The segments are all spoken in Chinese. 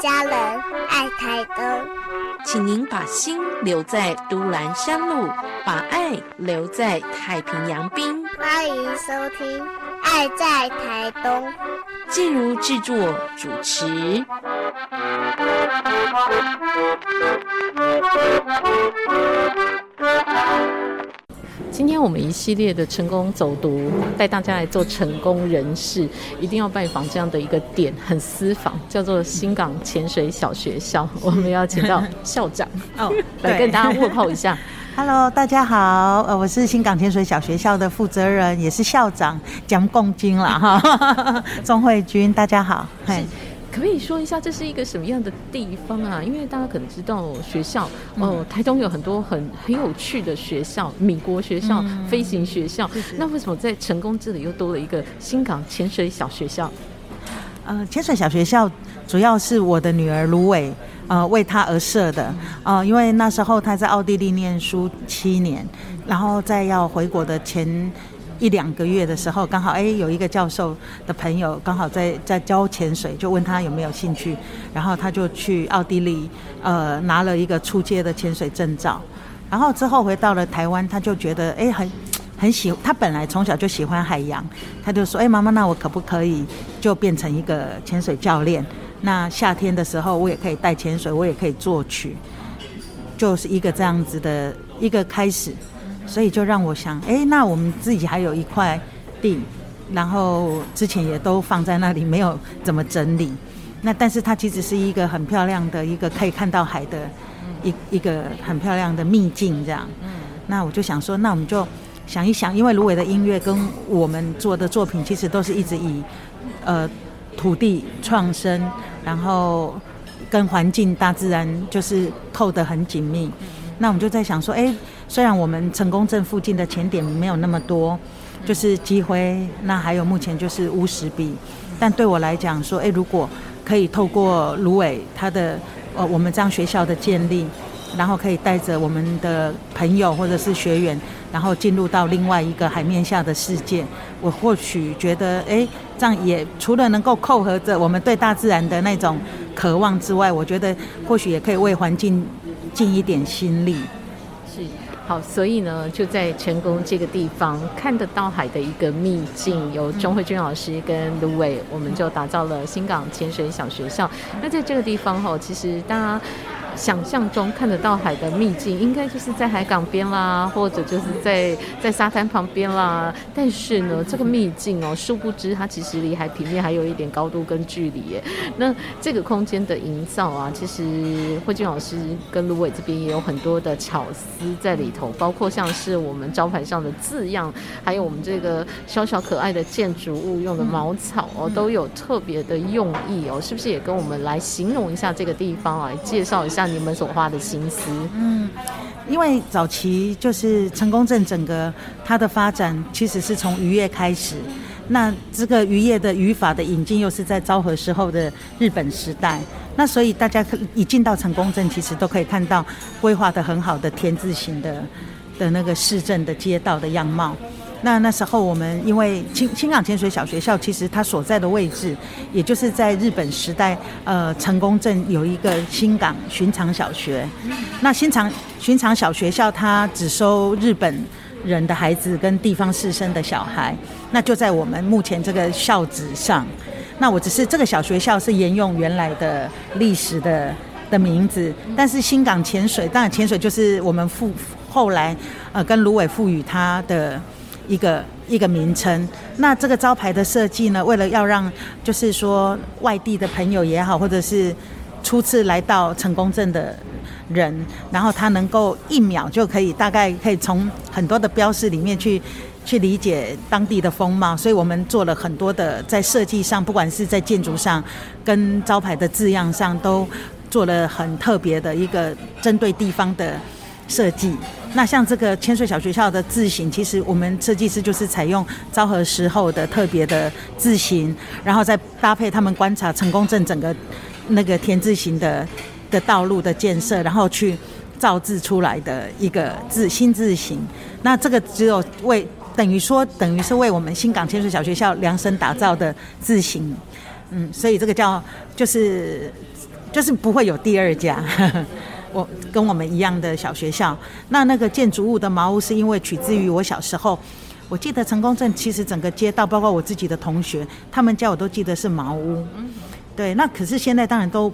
家人，爱台东。请您把心留在都兰山路，把爱留在太平洋滨。欢迎收听《爱在台东》。静茹制作主持。今天我们一系列的成功走读，带大家来做成功人士，一定要拜访这样的一个点，很私房，叫做新港潜水小学校。我们要请到校长哦，来跟大家问候一下。Hello，大家好，呃，我是新港潜水小学校的负责人，也是校长蒋共军了哈，钟慧君，大家好，嗨。可不可以说一下这是一个什么样的地方啊？因为大家可能知道学校哦，台东有很多很很有趣的学校，米国学校、飞行学校。那为什么在成功这里又多了一个新港潜水小学校？呃，潜水小学校主要是我的女儿芦苇呃为他而设的呃，因为那时候他在奥地利念书七年，然后在要回国的前。一两个月的时候，刚好哎有一个教授的朋友刚好在在教潜水，就问他有没有兴趣，然后他就去奥地利呃拿了一个初阶的潜水证照，然后之后回到了台湾，他就觉得哎很很喜，他本来从小就喜欢海洋，他就说哎妈妈，那我可不可以就变成一个潜水教练？那夏天的时候我也可以带潜水，我也可以作曲，就是一个这样子的一个开始。所以就让我想，哎，那我们自己还有一块地，然后之前也都放在那里，没有怎么整理。那但是它其实是一个很漂亮的一个可以看到海的一一个很漂亮的秘境，这样。嗯。那我就想说，那我们就想一想，因为芦苇的音乐跟我们做的作品，其实都是一直以呃土地创生，然后跟环境、大自然就是扣得很紧密。那我们就在想说，哎。虽然我们成功镇附近的潜点没有那么多，就是机会，那还有目前就是乌石壁，但对我来讲说，哎，如果可以透过芦苇它的呃我们这样学校的建立，然后可以带着我们的朋友或者是学员，然后进入到另外一个海面下的世界，我或许觉得，哎，这样也除了能够扣合着我们对大自然的那种渴望之外，我觉得或许也可以为环境尽一点心力。好，所以呢，就在成功这个地方看得到海的一个秘境，由钟慧君老师跟卢伟，我们就打造了新港潜水小学校。那在这个地方哈，其实大家。想象中看得到海的秘境，应该就是在海港边啦，或者就是在在沙滩旁边啦。但是呢，这个秘境哦，殊不知它其实离海平面还有一点高度跟距离耶。那这个空间的营造啊，其实慧君老师跟芦苇这边也有很多的巧思在里头，包括像是我们招牌上的字样，还有我们这个小小可爱的建筑物用的茅草哦，都有特别的用意哦。是不是也跟我们来形容一下这个地方啊？介绍一下。你们所花的心思，嗯，因为早期就是成功镇整个它的发展，其实是从渔业开始。那这个渔业的渔法的引进，又是在昭和时候的日本时代。那所以大家一进到成功镇，其实都可以看到规划的很好的田字形的的那个市镇的街道的样貌。那那时候我们因为青青港潜水小学校，其实它所在的位置，也就是在日本时代，呃，成功镇有一个新港寻常小学。那新常寻常小学校，它只收日本人的孩子跟地方士绅的小孩。那就在我们目前这个校址上。那我只是这个小学校是沿用原来的历史的的名字，但是新港潜水，当然潜水就是我们赋后来呃跟芦苇赋予它的。一个一个名称，那这个招牌的设计呢？为了要让就是说外地的朋友也好，或者是初次来到成功镇的人，然后他能够一秒就可以大概可以从很多的标识里面去去理解当地的风貌，所以我们做了很多的在设计上，不管是在建筑上跟招牌的字样上，都做了很特别的一个针对地方的设计。那像这个千岁小学校的字形，其实我们设计师就是采用昭和时候的特别的字形，然后再搭配他们观察成功镇整个那个田字形的的道路的建设，然后去造字出来的一个字新字形。那这个只有为等于说等于是为我们新港千岁小学校量身打造的字形，嗯，所以这个叫就是 就是不会有第二家。我跟我们一样的小学校，那那个建筑物的茅屋是因为取自于我小时候，我记得成功镇其实整个街道，包括我自己的同学，他们家我都记得是茅屋。对，那可是现在当然都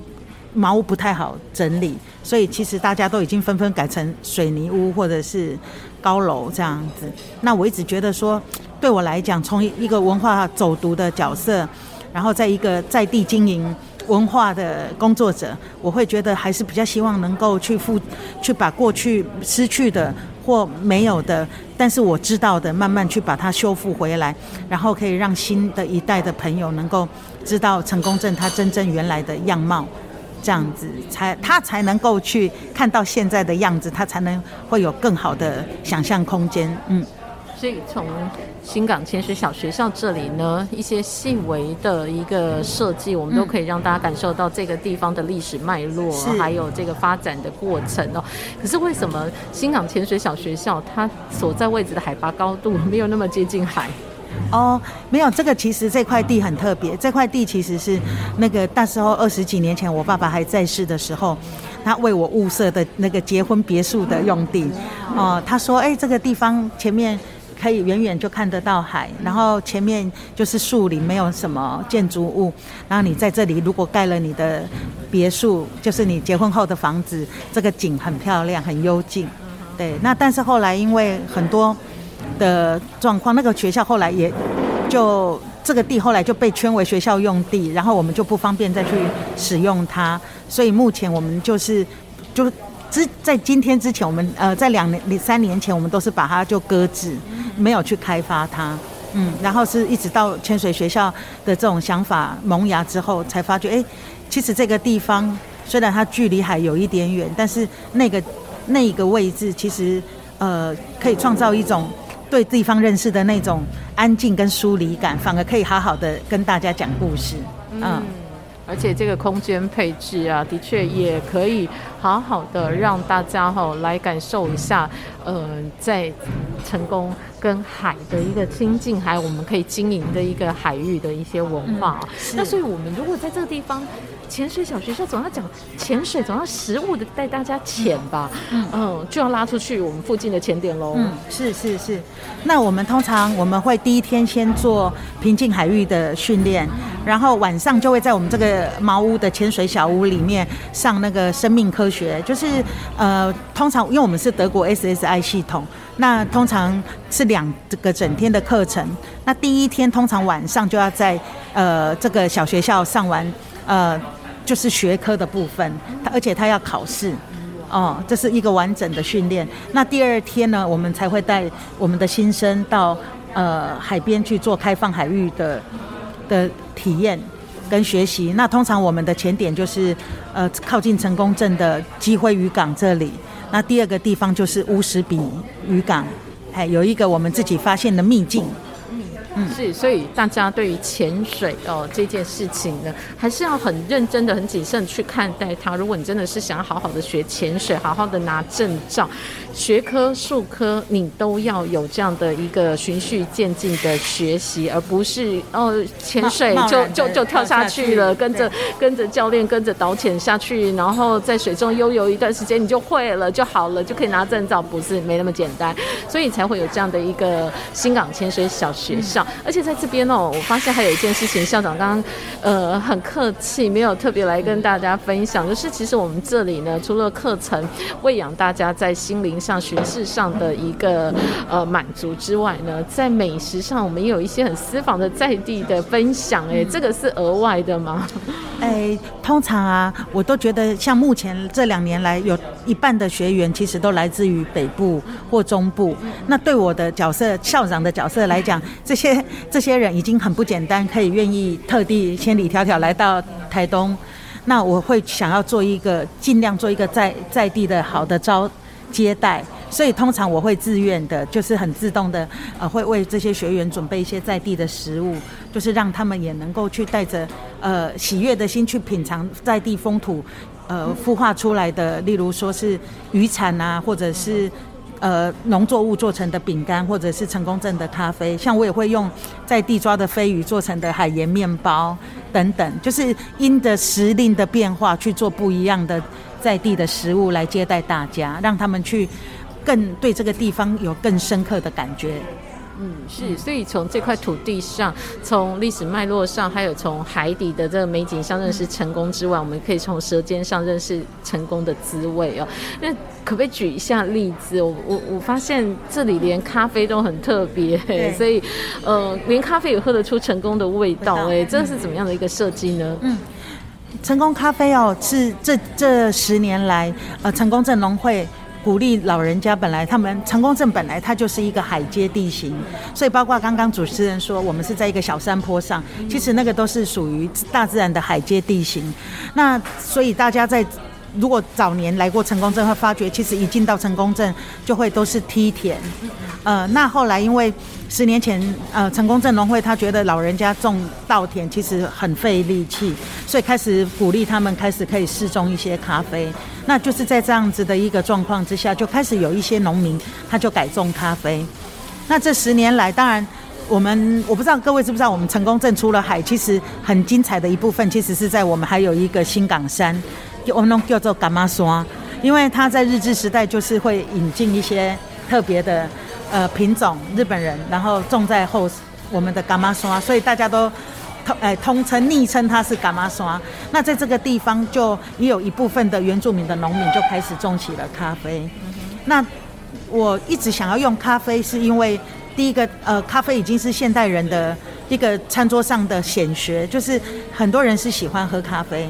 茅屋不太好整理，所以其实大家都已经纷纷改成水泥屋或者是高楼这样子。那我一直觉得说，对我来讲，从一个文化走读的角色，然后在一个在地经营。文化的工作者，我会觉得还是比较希望能够去复，去把过去失去的或没有的，但是我知道的，慢慢去把它修复回来，然后可以让新的一代的朋友能够知道成功镇它真正原来的样貌，这样子才他才能够去看到现在的样子，他才能会有更好的想象空间，嗯。所以从新港潜水小学校这里呢，一些细微的一个设计，我们都可以让大家感受到这个地方的历史脉络，还有这个发展的过程哦。可是为什么新港潜水小学校它所在位置的海拔高度没有那么接近海？哦，没有，这个其实这块地很特别，这块地其实是那个那时候二十几年前我爸爸还在世的时候，他为我物色的那个结婚别墅的用地。哦，他说，哎，这个地方前面。可以远远就看得到海，然后前面就是树林，没有什么建筑物。然后你在这里如果盖了你的别墅，就是你结婚后的房子，这个景很漂亮，很幽静。对，那但是后来因为很多的状况，那个学校后来也就这个地后来就被圈为学校用地，然后我们就不方便再去使用它，所以目前我们就是就。之在今天之前，我们呃在两年、三年前，我们都是把它就搁置，没有去开发它。嗯，然后是一直到千水学校的这种想法萌芽之后，才发觉，哎，其实这个地方虽然它距离海有一点远，但是那个那个位置，其实呃可以创造一种对地方认识的那种安静跟疏离感，反而可以好好的跟大家讲故事。嗯。而且这个空间配置啊，的确也可以好好的让大家哈来感受一下，呃，在成功跟海的一个亲近，还有我们可以经营的一个海域的一些文化。那所以我们如果在这个地方。潜水小学校总要讲潜水，总要实物的带大家潜吧，嗯，就要拉出去我们附近的潜点喽。嗯，是是是。那我们通常我们会第一天先做平静海域的训练，然后晚上就会在我们这个茅屋的潜水小屋里面上那个生命科学，就是呃，通常因为我们是德国 SSI 系统，那通常是两个整天的课程。那第一天通常晚上就要在呃这个小学校上完呃。就是学科的部分，他而且他要考试，哦，这是一个完整的训练。那第二天呢，我们才会带我们的新生到呃海边去做开放海域的的体验跟学习。那通常我们的前点就是呃靠近成功镇的基辉渔港这里。那第二个地方就是乌石比渔港，还有一个我们自己发现的秘境。是，所以大家对于潜水哦这件事情呢，还是要很认真的、很谨慎去看待它。如果你真的是想要好好的学潜水，好好的拿证照，学科、术科你都要有这样的一个循序渐进的学习，而不是哦潜水就就就跳下去了，跟着跟着教练跟着导潜下去，然后在水中悠游一段时间你就会了就好了，就可以拿证照，不是没那么简单，所以才会有这样的一个新港潜水小学校。而且在这边哦，我发现还有一件事情，校长刚刚呃很客气，没有特别来跟大家分享，就是其实我们这里呢，除了课程喂养大家在心灵上、学识上的一个呃满足之外呢，在美食上，我们也有一些很私房的在地的分享。哎，这个是额外的吗？哎，通常啊，我都觉得像目前这两年来，有一半的学员其实都来自于北部或中部。那对我的角色，校长的角色来讲，这些 这些人已经很不简单，可以愿意特地千里迢迢来到台东。那我会想要做一个，尽量做一个在在地的好的招接待。所以通常我会自愿的，就是很自动的，呃，会为这些学员准备一些在地的食物，就是让他们也能够去带着呃喜悦的心去品尝在地风土，呃，孵化出来的，例如说是渔产啊，或者是呃农作物做成的饼干，或者是成功镇的咖啡。像我也会用在地抓的飞鱼做成的海盐面包。等等，就是因着时令的变化去做不一样的在地的食物来接待大家，让他们去更对这个地方有更深刻的感觉。嗯，是，所以从这块土地上，从历史脉络上，还有从海底的这个美景上认识成功之外，我们可以从舌尖上认识成功的滋味哦。那可不可以举一下例子？我我我发现这里连咖啡都很特别，所以呃，连咖啡也喝得出成功的味道，哎，这是怎么样的一个设计呢？嗯，成功咖啡哦，是这这十年来呃，成功镇农会。鼓励老人家，本来他们成功镇本来它就是一个海阶地形，所以包括刚刚主持人说我们是在一个小山坡上，其实那个都是属于大自然的海阶地形。那所以大家在如果早年来过成功镇，会发觉其实一进到成功镇就会都是梯田。呃，那后来因为十年前呃成功镇农会他觉得老人家种稻田其实很费力气，所以开始鼓励他们开始可以试种一些咖啡。那就是在这样子的一个状况之下，就开始有一些农民他就改种咖啡。那这十年来，当然我们我不知道各位知不知道，我们成功镇出了海，其实很精彩的一部分，其实是在我们还有一个新港山，我们叫做干妈刷，因为它在日治时代就是会引进一些特别的呃品种，日本人然后种在后我们的干妈刷，所以大家都。通哎，通称昵称它是伽马刷。那在这个地方，就也有一部分的原住民的农民就开始种起了咖啡。那我一直想要用咖啡，是因为第一个，呃，咖啡已经是现代人的一个餐桌上的显学，就是很多人是喜欢喝咖啡。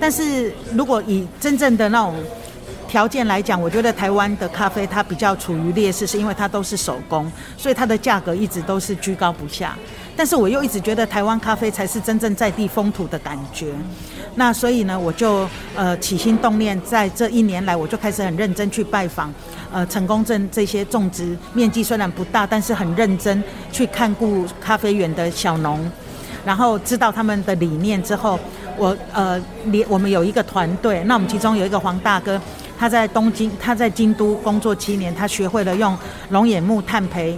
但是如果以真正的那种条件来讲，我觉得台湾的咖啡它比较处于劣势，是因为它都是手工，所以它的价格一直都是居高不下。但是我又一直觉得台湾咖啡才是真正在地风土的感觉，那所以呢，我就呃起心动念，在这一年来，我就开始很认真去拜访呃成功镇这些种植面积虽然不大，但是很认真去看顾咖啡园的小农，然后知道他们的理念之后，我呃连我们有一个团队，那我们其中有一个黄大哥，他在东京，他在京都工作七年，他学会了用龙眼木炭焙。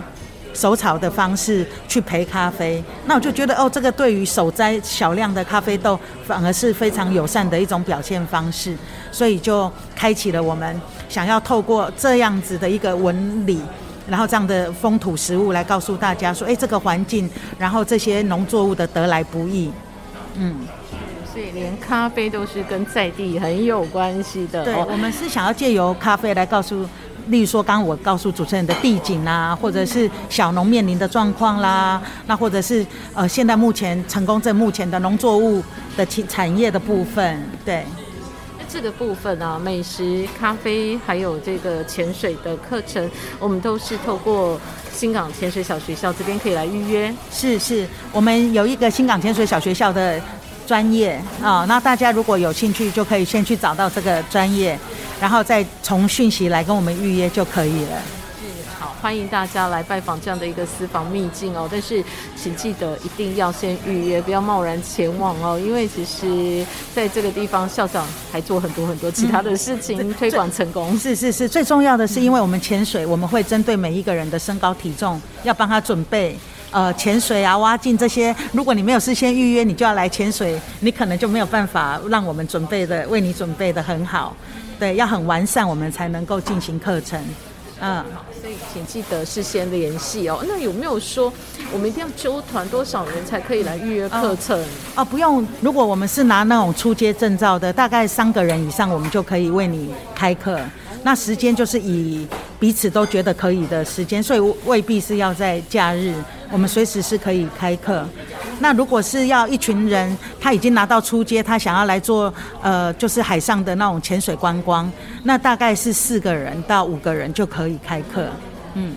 手炒的方式去焙咖啡，那我就觉得哦，这个对于手摘小量的咖啡豆反而是非常友善的一种表现方式，所以就开启了我们想要透过这样子的一个纹理，然后这样的风土食物来告诉大家说，哎，这个环境，然后这些农作物的得来不易，嗯，连咖啡都是跟在地很有关系的。对，我们是想要借由咖啡来告诉。例如说，刚刚我告诉主持人的地景啦，或者是小农面临的状况啦，那或者是呃，现在目前成功镇目前的农作物的产产业的部分，对。那这个部分啊，美食、咖啡，还有这个潜水的课程，我们都是透过新港潜水小学校这边可以来预约。是是，我们有一个新港潜水小学校的专业啊，那大家如果有兴趣，就可以先去找到这个专业。然后再从讯息来跟我们预约就可以了。是，好，欢迎大家来拜访这样的一个私房秘境哦。但是请记得一定要先预约，不要贸然前往哦。因为其实在这个地方，校长还做很多很多其他的事情推广成功。是是是，最重要的是，因为我们潜水，我们会针对每一个人的身高体重，要帮他准备呃潜水啊、挖镜这些。如果你没有事先预约，你就要来潜水，你可能就没有办法让我们准备的为你准备的很好。对，要很完善，我们才能够进行课程。嗯，所以请记得事先联系哦。那有没有说我们一定要揪团多少人才可以来预约课程？哦，不用。如果我们是拿那种初阶证照的，大概三个人以上，我们就可以为你开课。那时间就是以彼此都觉得可以的时间，所以未必是要在假日，我们随时是可以开课。那如果是要一群人，他已经拿到出街，他想要来做呃，就是海上的那种潜水观光，那大概是四个人到五个人就可以开课，嗯。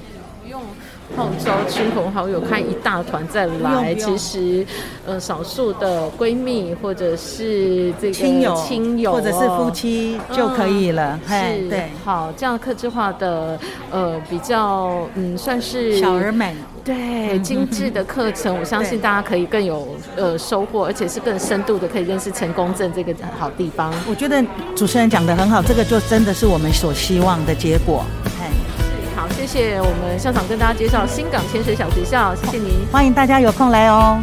号召亲朋好友开一大团再来，其实，呃，少数的闺蜜或者是这个亲友、亲友或者是夫妻就可以了。是，对，好，这样克制化的，呃，比较，嗯，算是小而美，对，精致的课程，我相信大家可以更有呃收获，而且是更深度的可以认识成功镇这个好地方。我觉得主持人讲的很好，这个就真的是我们所希望的结果。好，谢谢我们校长跟大家介绍新港潜水小学校，谢谢您，欢迎大家有空来哦。